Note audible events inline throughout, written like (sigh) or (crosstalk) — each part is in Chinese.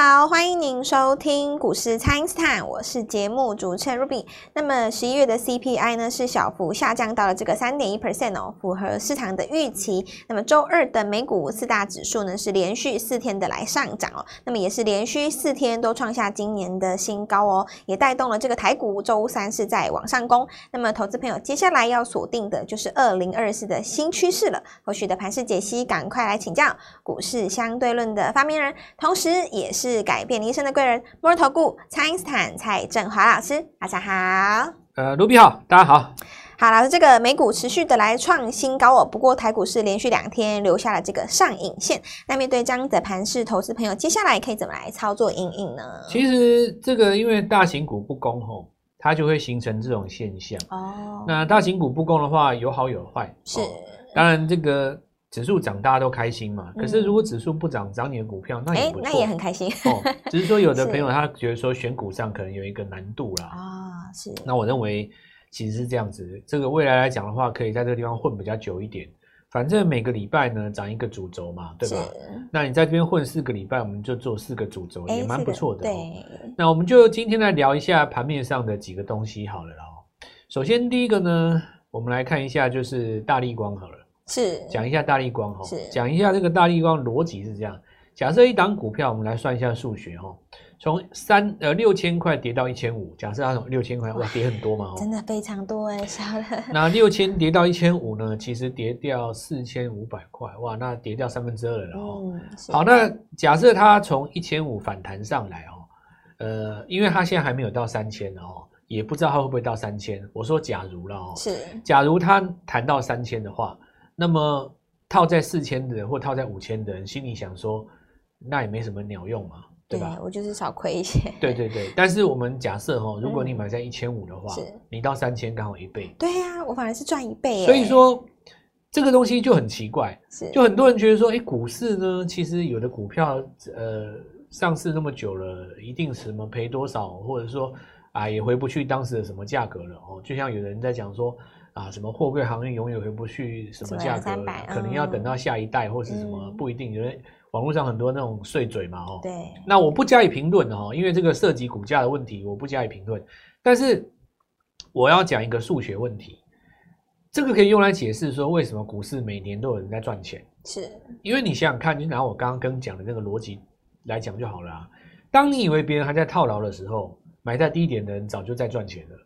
好，欢迎您收听股市蔡因斯坦，我是节目主持人 Ruby。那么十一月的 CPI 呢是小幅下降到了这个三点一 percent 哦，符合市场的预期。那么周二的美股四大指数呢是连续四天的来上涨哦，那么也是连续四天都创下今年的新高哦，也带动了这个台股周三是在往上攻。那么投资朋友接下来要锁定的就是二零二四的新趋势了。后续的盘势解析，赶快来请教股市相对论的发明人，同时也是改变你一生的贵人——摩尔投顾蔡因斯坦蔡振华老师，大家好。呃，卢比好，大家好。好，老师，这个美股持续的来创新高哦，不过台股是连续两天留下了这个上影线。那面对这样的盘势，投资朋友接下来可以怎么来操作阴影呢？其实这个因为大型股不攻吼，它就会形成这种现象哦。那大型股不攻的话，有好有坏。是，当然这个。指数涨，大家都开心嘛。可是如果指数不涨，涨你的股票，那也不错，那也很开心。哦，(laughs) 只是说有的朋友他觉得说选股上可能有一个难度啦。啊，是。那我认为其实是这样子，这个未来来讲的话，可以在这个地方混比较久一点。反正每个礼拜呢，涨一个主轴嘛，对吧？那你在这边混四个礼拜，我们就做四个主轴，也蛮不错的。对。那我们就今天来聊一下盘面上的几个东西好了啦。首先第一个呢，我们来看一下就是大力光好了。是讲一下大立光哈，是讲一下这个大立光逻辑是这样。假设一档股票，我们来算一下数学哈，从三呃六千块跌到一千五，假设它从六千块哇跌很多嘛，真的非常多哎。那六千跌到一千五呢，其实跌掉四千五百块哇，那跌掉三分之二了哦。嗯，好，那假设它从一千五反弹上来哦，呃，因为它现在还没有到三千哦，也不知道它会不会到三千。我说假如了哦，是，假如它谈到三千的话。那么套在四千的人或套在五千的人心里想说，那也没什么鸟用嘛，对吧？对，我就是少亏一些。对对对，但是我们假设哈，如果你买在一千五的话，嗯、你到三千刚好一倍。对呀、啊，我反而是赚一倍。所以说这个东西就很奇怪，就很多人觉得说，哎，股市呢，其实有的股票呃上市那么久了，一定什么赔多少，或者说啊也回不去当时的什么价格了哦，就像有人在讲说。啊，什么货柜航运永远回不去什么价格，可能要等到下一代或是什么，不一定。因为网络上很多那种碎嘴嘛，哦。对。那我不加以评论哦，因为这个涉及股价的问题，我不加以评论。但是我要讲一个数学问题，这个可以用来解释说为什么股市每年都有人在赚钱。是。因为你想想看，就拿我刚刚跟讲的那个逻辑来讲就好了啊。当你以为别人还在套牢的时候，买在低点的人早就在赚钱了。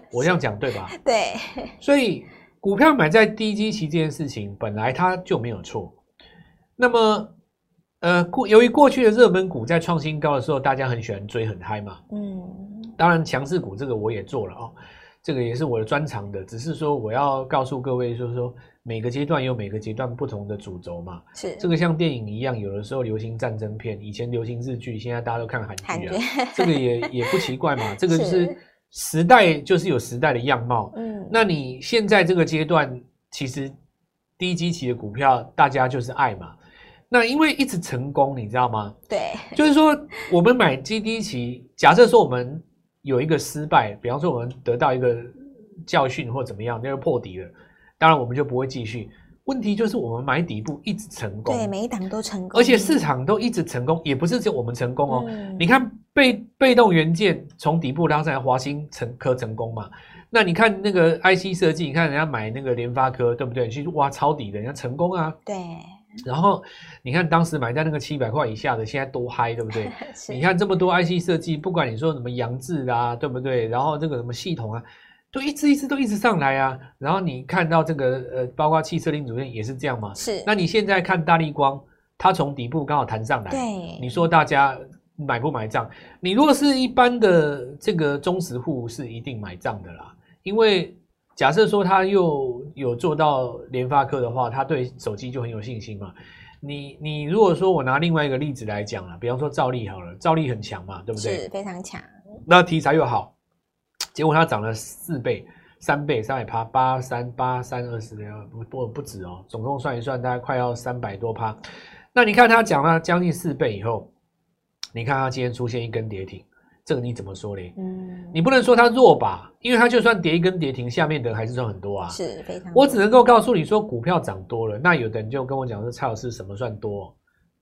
(laughs) 我这样讲对吧？(laughs) 对，所以股票买在低基期这件事情本来它就没有错。那么，呃，过由于过去的热门股在创新高的时候，大家很喜欢追很嗨嘛。嗯，当然强势股这个我也做了哦，这个也是我的专长的。只是说我要告诉各位，就是说每个阶段有每个阶段不同的主轴嘛。是这个像电影一样，有的时候流行战争片，以前流行日剧，现在大家都看韩剧啊。这个也也不奇怪嘛，(laughs) 这个就是。时代就是有时代的样貌，嗯，那你现在这个阶段，其实低基期的股票，大家就是爱嘛。那因为一直成功，你知道吗？对，就是说我们买低基期，假设说我们有一个失败，比方说我们得到一个教训或怎么样，那就破底了，当然我们就不会继续。问题就是我们买底部一直成功，对，每一档都成功，而且市场都一直成功，也不是只有我们成功哦。嗯、你看被被动元件从底部拉上来，华新成科成功嘛？那你看那个 IC 设计，你看人家买那个联发科，对不对？去挖抄底的，人家成功啊。对。然后你看当时买在那个七百块以下的，现在多嗨，对不对？(laughs) 你看这么多 IC 设计，不管你说什么扬智啊，对不对？然后这个什么系统啊。都一直一直都一直上来啊，然后你看到这个呃，包括汽车零组件也是这样嘛？是。那你现在看大力光，它从底部刚好弹上来，对。你说大家买不买账？你如果是一般的这个忠实户，是一定买账的啦。因为假设说他又有做到联发科的话，他对手机就很有信心嘛。你你如果说我拿另外一个例子来讲啊，比方说兆利好了，兆利很强嘛，对不对？是非常强。那题材又好。结果它涨了四倍、三倍、三百趴，八三八三二十，不不不止哦，总共算一算，大概快要三百多趴。那你看它涨了将近四倍以后，你看它今天出现一根跌停，这个你怎么说嘞？嗯，你不能说它弱吧？因为它就算跌一根跌停，下面的还是赚很多啊。是非常。我只能够告诉你说，股票涨多了，那有的人就跟我讲说，蔡老师什么算多？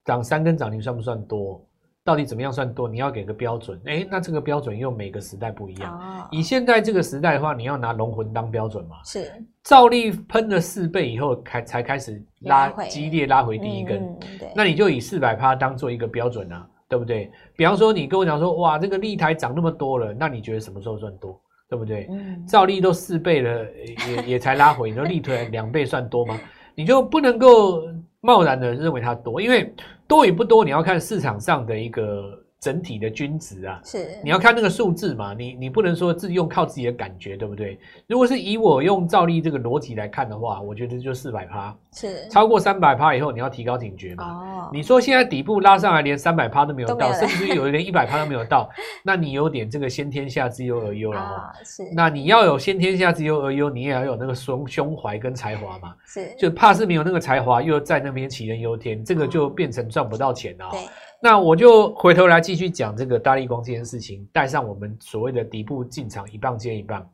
涨三根涨停算不算多？到底怎么样算多？你要给个标准。哎，那这个标准又每个时代不一样。哦、以现在这个时代的话，你要拿龙魂当标准嘛？是。照例喷了四倍以后，开才开始拉激烈拉回第一根。嗯、那你就以四百趴当做一个标准啊，对不对？比方说，你跟我讲说，哇，这个立台涨那么多了，那你觉得什么时候算多？对不对？嗯。照例都四倍了，也也才拉回，你说立台两倍算多吗？(laughs) 你就不能够贸然的认为它多，因为。多与不多，你要看市场上的一个整体的均值啊，是你要看那个数字嘛，你你不能说自己用靠自己的感觉，对不对？如果是以我用照例这个逻辑来看的话，我觉得就四百趴，是超过三百趴以后，你要提高警觉嘛。哦，你说现在底部拉上来连三百趴都没有到，有甚至于有一连 (laughs) 一百趴都没有到，那你有点这个先天下之忧而忧了哈。是，那你要有先天下之忧而忧，你也要有那个胸胸怀跟才华嘛。是，就怕是没有那个才华，又在那边杞人忧天，这个就变成赚不到钱了。对。那我就回头来继续讲这个大立光这件事情，带上我们所谓的底部进场一棒接一棒。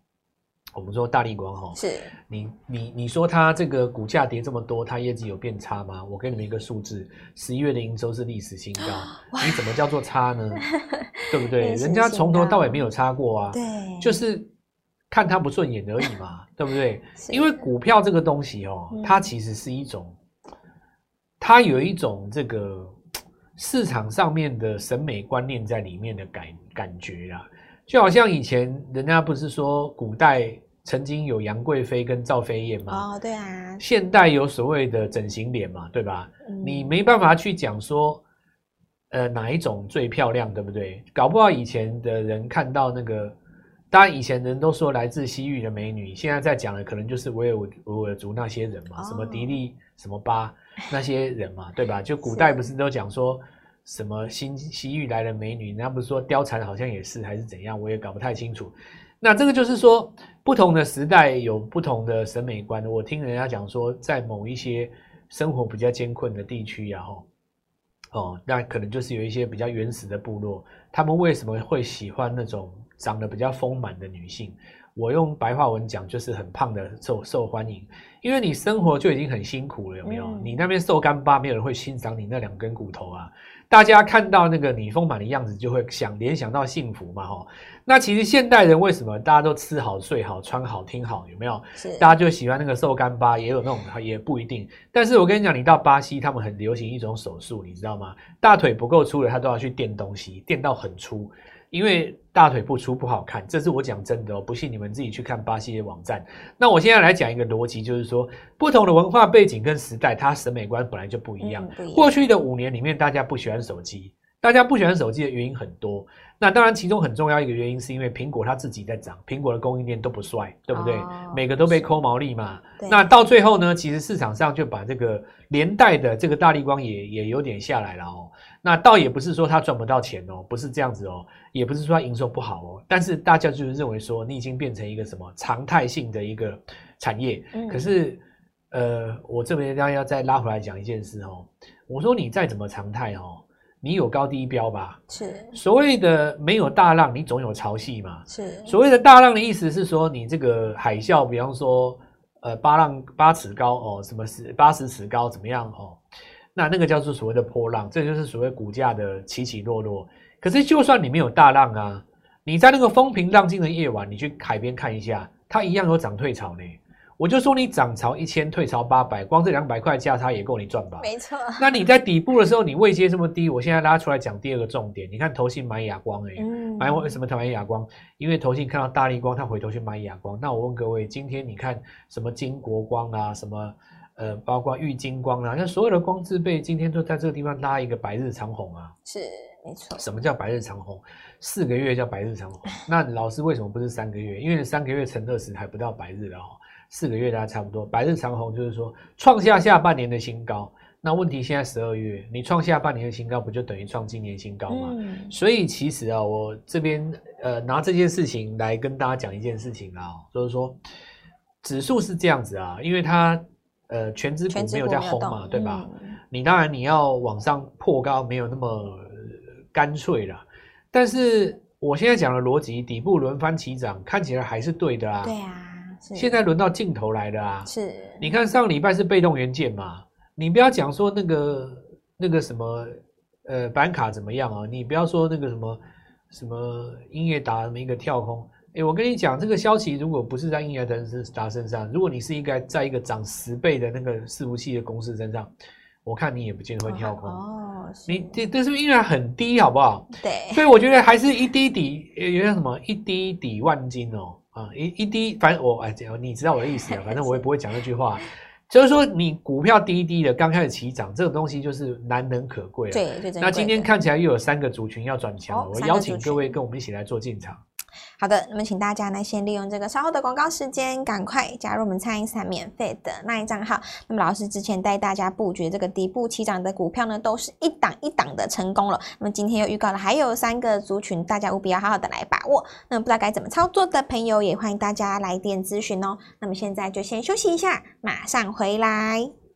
我们说大立光哈，是你你你说它这个股价跌这么多，它业绩有变差吗？我给你们一个数字，十一月的营收是历史新高，你怎么叫做差呢？对不对？(laughs) 人家从头到尾没有差过啊，对，就是看它不顺眼而已嘛，(laughs) 对不对？因为股票这个东西哦，它其实是一种，它有一种这个。市场上面的审美观念在里面的感感觉啊，就好像以前人家不是说古代曾经有杨贵妃跟赵飞燕吗？哦，对啊。现代有所谓的整形脸嘛，对吧？嗯。你没办法去讲说，呃，哪一种最漂亮，对不对？搞不好以前的人看到那个，当然以前人都说来自西域的美女，现在在讲的可能就是维吾维吾尔族那些人嘛，哦，什么迪丽什么巴。那些人嘛，(laughs) 对吧？就古代不是都讲说什么新西域来的美女，人家不是说貂蝉好像也是，还是怎样？我也搞不太清楚。那这个就是说，不同的时代有不同的审美观。我听人家讲说，在某一些生活比较艰困的地区然后，哦，那可能就是有一些比较原始的部落，他们为什么会喜欢那种长得比较丰满的女性？我用白话文讲，就是很胖的受受欢迎，因为你生活就已经很辛苦了，有没有？嗯、你那边瘦干巴，没有人会欣赏你那两根骨头啊。大家看到那个你丰满的样子，就会想联想到幸福嘛，吼。那其实现代人为什么大家都吃好、睡好、穿好、听好，有没有？是。大家就喜欢那个瘦干巴，也有那种，也不一定。但是我跟你讲，你到巴西，他们很流行一种手术，你知道吗？大腿不够粗的，他都要去垫东西，垫到很粗。因为大腿不粗不好看，这是我讲真的哦，不信你们自己去看巴西的网站。那我现在来讲一个逻辑，就是说不同的文化背景跟时代，它审美观本来就不一样。嗯，过去的五年里面，大家不喜欢手机，大家不喜欢手机的原因很多。那当然，其中很重要一个原因是因为苹果它自己在涨，苹果的供应链都不帅，对不对？哦，每个都被抠毛利嘛。那到最后呢，其实市场上就把这个连带的这个大立光也也有点下来了哦。那倒也不是说它赚不到钱哦，不是这样子哦，也不是说它营收不好哦。但是大家就是认为说，你已经变成一个什么常态性的一个产业。嗯。可是，呃，我这边要要再拉回来讲一件事哦。我说你再怎么常态哦。你有高低标吧？是所谓的没有大浪，你总有潮汐嘛？是所谓的大浪的意思是说，你这个海啸，比方说，呃，八浪八尺高哦，什么十八十尺高怎么样哦？那那个叫做所谓的波浪，这就是所谓股价的起起落落。可是就算你没有大浪啊，你在那个风平浪静的夜晚，你去海边看一下，它一样有涨退潮呢。我就说你涨潮一千，退潮八百，光这两百块价差也够你赚吧？没错。那你在底部的时候，你位阶这么低，我现在拉出来讲第二个重点。你看投信买哑光、欸，哎、嗯，买为什么他买哑光？因为投信看到大力光，他回头去买哑光。那我问各位，今天你看什么金国光啊，什么呃，包括玉金光啊，那所有的光字辈今天都在这个地方拉一个白日长虹啊？是，没错。什么叫白日长虹？四个月叫白日长虹。那老师为什么不是三个月？因为三个月乘二十还不到白日了哦。四个月大概差不多，百日长虹就是说创下下半年的新高。那问题现在十二月，你创下半年的新高，不就等于创今年新高吗？嗯、所以其实啊，我这边呃拿这件事情来跟大家讲一件事情啊，就是说指数是这样子啊，因为它呃全指股没有在轰嘛，对吧？嗯、你当然你要往上破高没有那么干脆了，但是我现在讲的逻辑，底部轮番起涨，看起来还是对的啊。对啊。现在轮到镜头来了啊！是，你看上礼拜是被动元件嘛？你不要讲说那个那个什么呃板卡怎么样啊？你不要说那个什么什么音乐达什么一个跳空，哎，我跟你讲，这个消息如果不是在英业达身上，如果你是应该在一个涨十倍的那个伺服器的公司身上，我看你也不见得会跳空哦。你这这是不是因为很低，好不好？对，所以我觉得还是一滴底，有点什么一滴底万金哦。啊，一一滴，反正我哎，你知道我的意思啊，反正我也不会讲那句话。就是说，你股票低低的刚开始起涨，这种东西就是难能可贵啊。对，那今天看起来又有三个族群要转强我邀请各位跟我们一起来做进场。好的，那么请大家呢，先利用这个稍后的广告时间，赶快加入我们蔡因斯坦免费的那一账号。那么老师之前带大家布局这个底部起涨的股票呢，都是一档一档的成功了。那么今天又预告了还有三个族群，大家务必要好好的来把握。那么不知道该怎么操作的朋友，也欢迎大家来电咨询哦。那么现在就先休息一下，马上回来。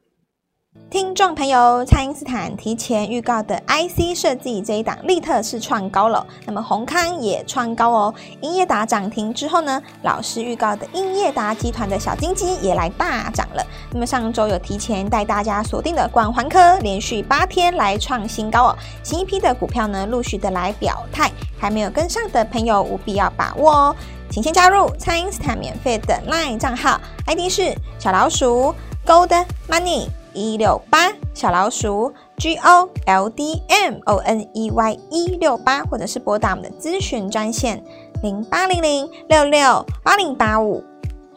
听众朋友，蔡因斯坦提前预告的 IC 设计这一档，力特是创高了，那么宏康也创高哦。英业达涨停之后呢，老师预告的英业达集团的小金鸡也来大涨了。那么上周有提前带大家锁定的广环科，连续八天来创新高哦。新一批的股票呢，陆续的来表态，还没有跟上的朋友务必要把握哦。请先加入蔡因斯坦免费的 LINE 账号，ID 是小老鼠 Gold Money。一六八小老鼠 G O L D M O N E Y 一六八，或者是拨打我们的咨询专线零八零零六六八零八五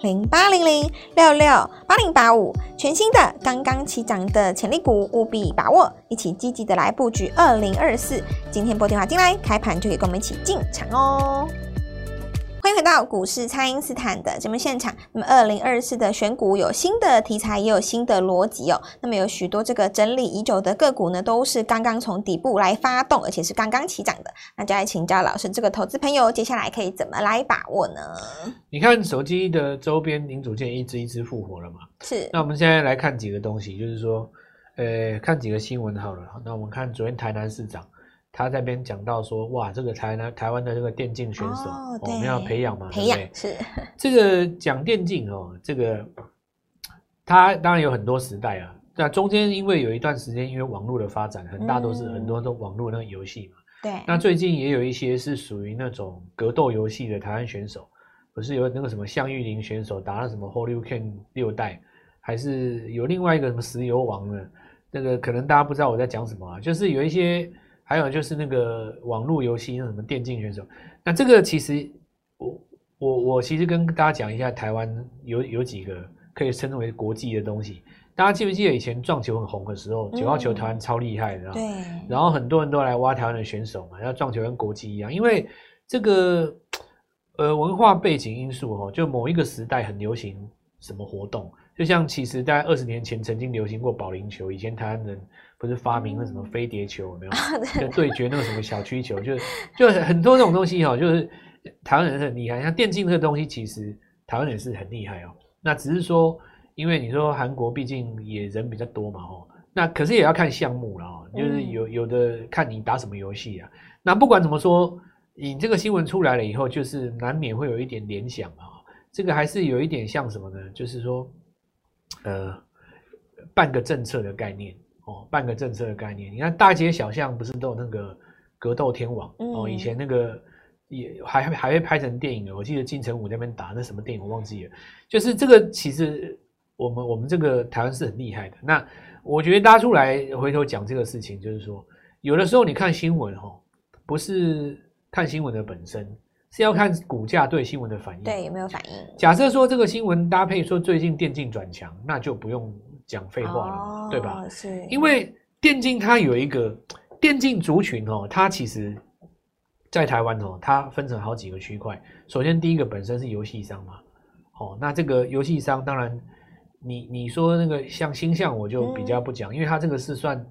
零八零零六六八零八五，全新的刚刚起涨的潜力股，务必把握，一起积极的来布局二零二四。今天拨电话进来，开盘就可以跟我们一起进场哦。欢迎回到股市，蔡因斯坦的节目现场。那么，二零二四的选股有新的题材，也有新的逻辑哦。那么，有许多这个整理已久的个股呢，都是刚刚从底部来发动，而且是刚刚起涨的。那就来请教老师，这个投资朋友接下来可以怎么来把握呢？你看手机的周边零组件一只一只复活了嘛？是。那我们现在来看几个东西，就是说，呃，看几个新闻好了。那我们看昨天台南市长。他在那边讲到说，哇，这个台湾台湾的这个电竞选手，我们要培养嘛，培养是 (laughs) 这个讲电竞哦，这个他当然有很多时代啊，那中间因为有一段时间，因为网络的发展，很大都是很多都网络那个游戏嘛，对、嗯。那最近也有一些是属于那种格斗游戏的台湾选手，不是有那个什么项玉玲选手打了什么 Holycan 六代，还是有另外一个什么石油王呢？那个可能大家不知道我在讲什么啊，就是有一些。还有就是那个网络游戏，那什么电竞选手，那这个其实我我我其实跟大家讲一下，台湾有有几个可以称为国际的东西。大家记不记得以前撞球很红的时候，九号球台湾超厉害的，对。然后很多人都来挖台湾的选手嘛，然后撞球跟国际一样，因为这个呃文化背景因素哦，就某一个时代很流行什么活动，就像其实大概二十年前曾经流行过保龄球，以前台湾人。不是发明了什么飞碟球有没有？就对决那个什么小曲球，就就很多这种东西哈，就是台湾人是很厉害。像电竞这个东西，其实台湾人是很厉害哦。那只是说，因为你说韩国毕竟也人比较多嘛，哦，那可是也要看项目了哦。就是有有的看你打什么游戏啊。那不管怎么说，你这个新闻出来了以后，就是难免会有一点联想啊。这个还是有一点像什么呢？就是说，呃，半个政策的概念。哦，半个政策的概念，你看大街小巷不是都有那个格斗天王、嗯、哦？以前那个也还还会拍成电影的，我记得金城武那边打那什么电影我忘记了。就是这个，其实我们我们这个台湾是很厉害的。那我觉得拉出来回头讲这个事情，就是说有的时候你看新闻哦，不是看新闻的本身，是要看股价对新闻的反应。对，有没有反应？假设说这个新闻搭配说最近电竞转强，那就不用。讲废话了，哦，对吧？是，因为电竞它有一个电竞族群哦，它其实，在台湾哦，它分成好几个区块。首先，第一个本身是游戏商嘛，哦，那这个游戏商当然你，你你说那个像星象，我就比较不讲，嗯，因为它这个是算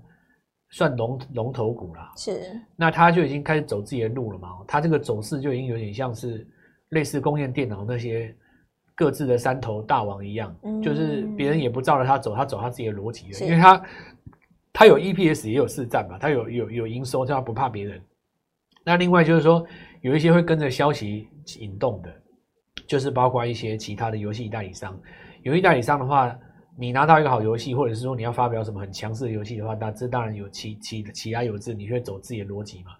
算龙龙头股啦，是，那它就已经开始走自己的路了嘛，它这个走势就已经有点像是类似工业电脑那些。各自的山头大王一样，嗯、就是别人也不照着他走，他走他自己的逻辑，因为他他有 EPS 也有市占嘛，他有有有营收，他不怕别人。那另外就是说，有一些会跟着消息引动的，就是包括一些其他的游戏代理商。游戏代理商的话，你拿到一个好游戏，或者是说你要发表什么很强势的游戏的话，那这当然有其其其他有自，你会走自己的逻辑嘛。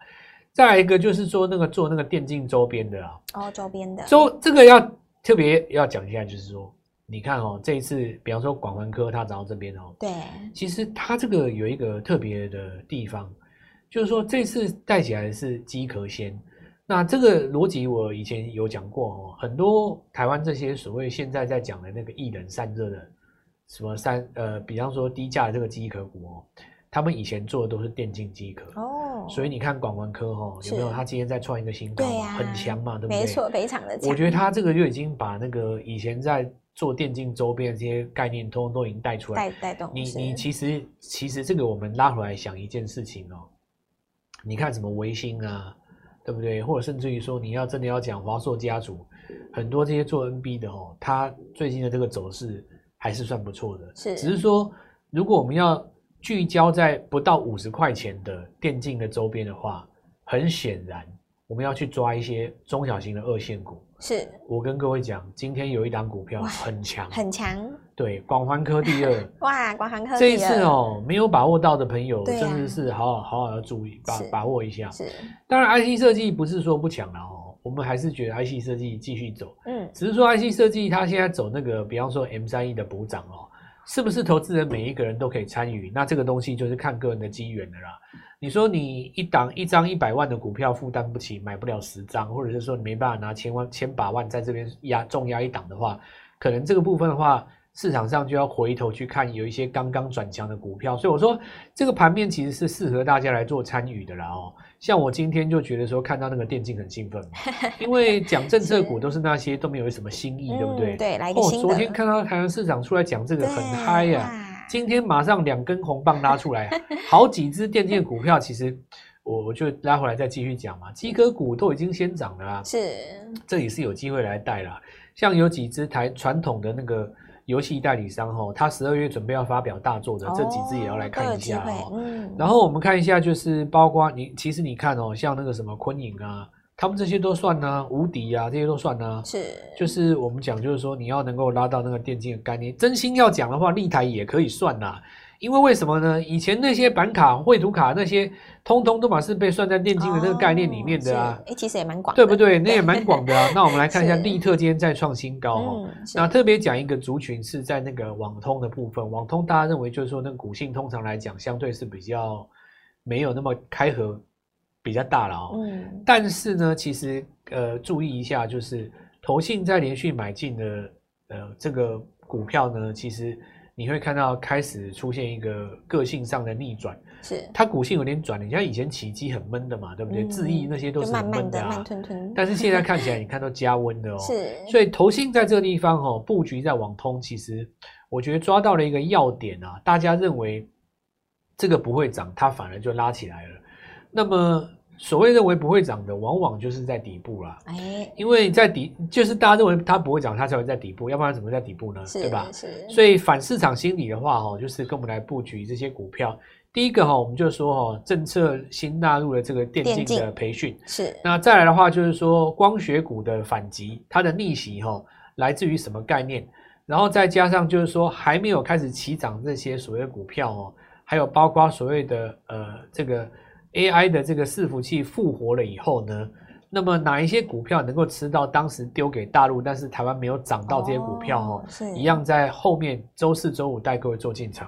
再来一个就是说那个做那个电竞周边的啊，哦，周边的，周这个要特别要讲一下，就是说你看哦，这一次比方说广环科他找到这边哦，对，其实他这个有一个特别的地方，就是说这次带起来的是机壳先。那这个逻辑我以前有讲过哦，很多台湾这些所谓现在在讲的那个一人散热的什么散呃，比方说低价的这个机壳股哦，他们以前做的都是电竞机壳。哦，所以你看广文科哈有没有？他今天再创一个新高，啊、很强嘛，对不对？没错，非常的强。我觉得他这个就已经把那个以前在做电竞周边的这些概念，通通都已经带出来，带带动。你你其实其实这个我们拉回来想一件事情哦，你看什么微星啊？对不对？或者甚至于说，你要真的要讲华硕家族，很多这些做 NB 的哦，他最近的这个走势还是算不错的。是，只是说，如果我们要聚焦在不到五十块钱的电竞的周边的话，很显然我们要去抓一些中小型的二线股。是，我跟各位讲，今天有一档股票很强，很强。对，广环科第二。(laughs) 哇，广环科这一次哦，没有把握到的朋友，真的是好好好好要注意，把把握一下。是，当然 IC 设计不是说不强了哦，我们还是觉得 IC 设计继续走。嗯，只是说 IC 设计它现在走那个，比方说 M 三 E 的补涨哦，是不是投资人每一个人都可以参与？那这个东西就是看个人的机缘的啦。你说你一档一张一百万的股票负担不起，买不了十张，或者是说你没办法拿千万千把万在这边压重压一档的话，可能这个部分的话，市场上就要回头去看有一些刚刚转强的股票。所以我说这个盘面其实是适合大家来做参与的啦哦。像我今天就觉得说看到那个电竞很兴奋嘛，(laughs) 因为讲政策股都是那些都没有什么新意，对不对？对，来一个新的。哦，昨天看到台湾市场出来讲这个很嗨呀。今天马上两根红棒拉出来，好几只电竞股票，其实我我就拉回来再继续讲嘛。机哥股都已经先涨了啦，是，这里是有机会来带啦。像有几只台传统的那个游戏代理商哦，他十二月准备要发表大作的，这几只也要来看一下哦。嗯，然后我们看一下，就是包括你，其实你看哦，像那个什么昆影啊。他们这些都算呢、啊，无敌啊，这些都算呢、啊。是，就是我们讲，就是说你要能够拉到那个电竞的概念，真心要讲的话，立台也可以算呐。因为为什么呢？以前那些板卡、绘图卡那些，通通都把是被算在电竞的那个概念里面的啊。哎、哦，其实也蛮广，对不对？(laughs) 那也蛮广的啊。那我们来看一下，利特今天再创新高哦。嗯、那特别讲一个族群是在那个网通的部分，网通大家认为就是说那个股性通常来讲相对是比较没有那么开合。比较大了哦，嗯，但是呢，其实呃，注意一下，就是投信在连续买进的呃这个股票呢，其实你会看到开始出现一个个性上的逆转，是。它股性有点转，你像以前起基很闷的嘛，对不对？智易、嗯、那些都是很闷的啊，慢慢的慢吞吞，但是现在看起来，你看都加温的哦，(laughs) 是，所以投信在这个地方哦，布局在网通，其实我觉得抓到了一个要点啊，大家认为这个不会涨，它反而就拉起来了。那么，所谓认为不会涨的，往往就是在底部啦。哎，因为在底，就是大家认为它不会涨，它才会在底部，要不然怎么会在底部呢？对吧？是。所以反市场心理的话，哈，就是跟我们来布局这些股票。第一个哈，我们就说哈，政策新纳入了这个电竞的培训。是。那再来的话，就是说光学股的反击，它的逆袭哈，来自于什么概念？然后再加上就是说还没有开始起涨这些所谓的股票哦，还有包括所谓的呃这个。AI 的这个伺服器复活了以后呢，那么哪一些股票能够吃到当时丢给大陆，但是台湾没有涨到这些股票哦，是一样在后面周四周五带各位做进场。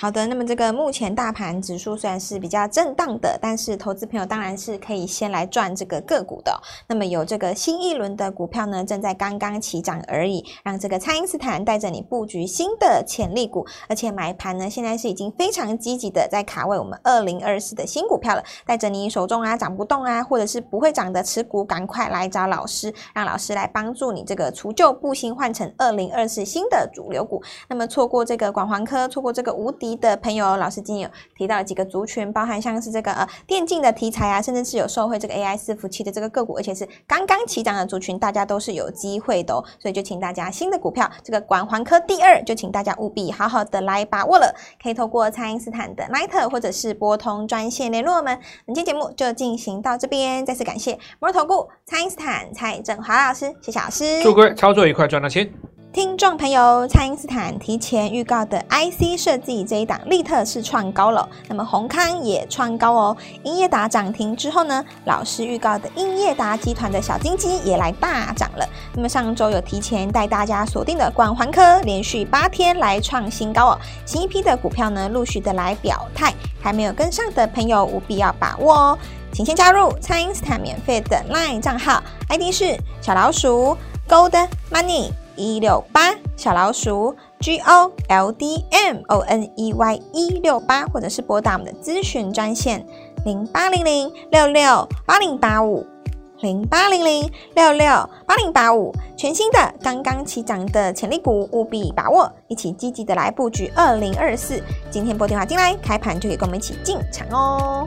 好的，那么这个目前大盘指数虽然是比较震荡的，但是投资朋友当然是可以先来赚这个个股的。那么有这个新一轮的股票呢，正在刚刚起涨而已，让这个蔡因斯坦带着你布局新的潜力股，而且买盘呢现在是已经非常积极的在卡位我们二零二四的新股票了。带着你手中啊涨不动啊，或者是不会涨的持股，赶快来找老师，让老师来帮助你这个除旧布新，换成二零二四新的主流股。那么错过这个广环科，错过这个无敌。的朋友，老师今天有提到几个族群，包含像是这个呃电竞的题材啊，甚至是有受惠这个 AI 伺服器的这个个股，而且是刚刚起涨的族群，大家都是有机会的哦。所以就请大家新的股票，这个广环科第二，就请大家务必好好的来把握了。可以透过蔡因斯坦的 Line 或者是拨通专线联络我们。本期节目就进行到这边，再次感谢摩尔投顾蔡因斯坦蔡振华老师，谢谢老师，祝各位操作愉快，赚到钱。听众朋友，蔡因斯坦提前预告的 IC 设计这一档力特是创高了，那么宏康也创高哦。英业达涨停之后呢，老师预告的英业达集团的小金鸡也来大涨了。那么上周有提前带大家锁定的广环科，连续八天来创新高哦。新一批的股票呢，陆续的来表态，还没有跟上的朋友务必要把握哦。请先加入蔡因斯坦免费的 LINE 账号，ID 是小老鼠 Gold Money。一六八小老鼠 G O L D M O N E Y 一六八，或者是拨打我们的咨询专线零八零零六六八零八五零八零零六六八零八五，全新的刚刚起涨的潜力股，务必把握，一起积极的来布局二零二四。今天拨电话进来，开盘就可以跟我们一起进场哦。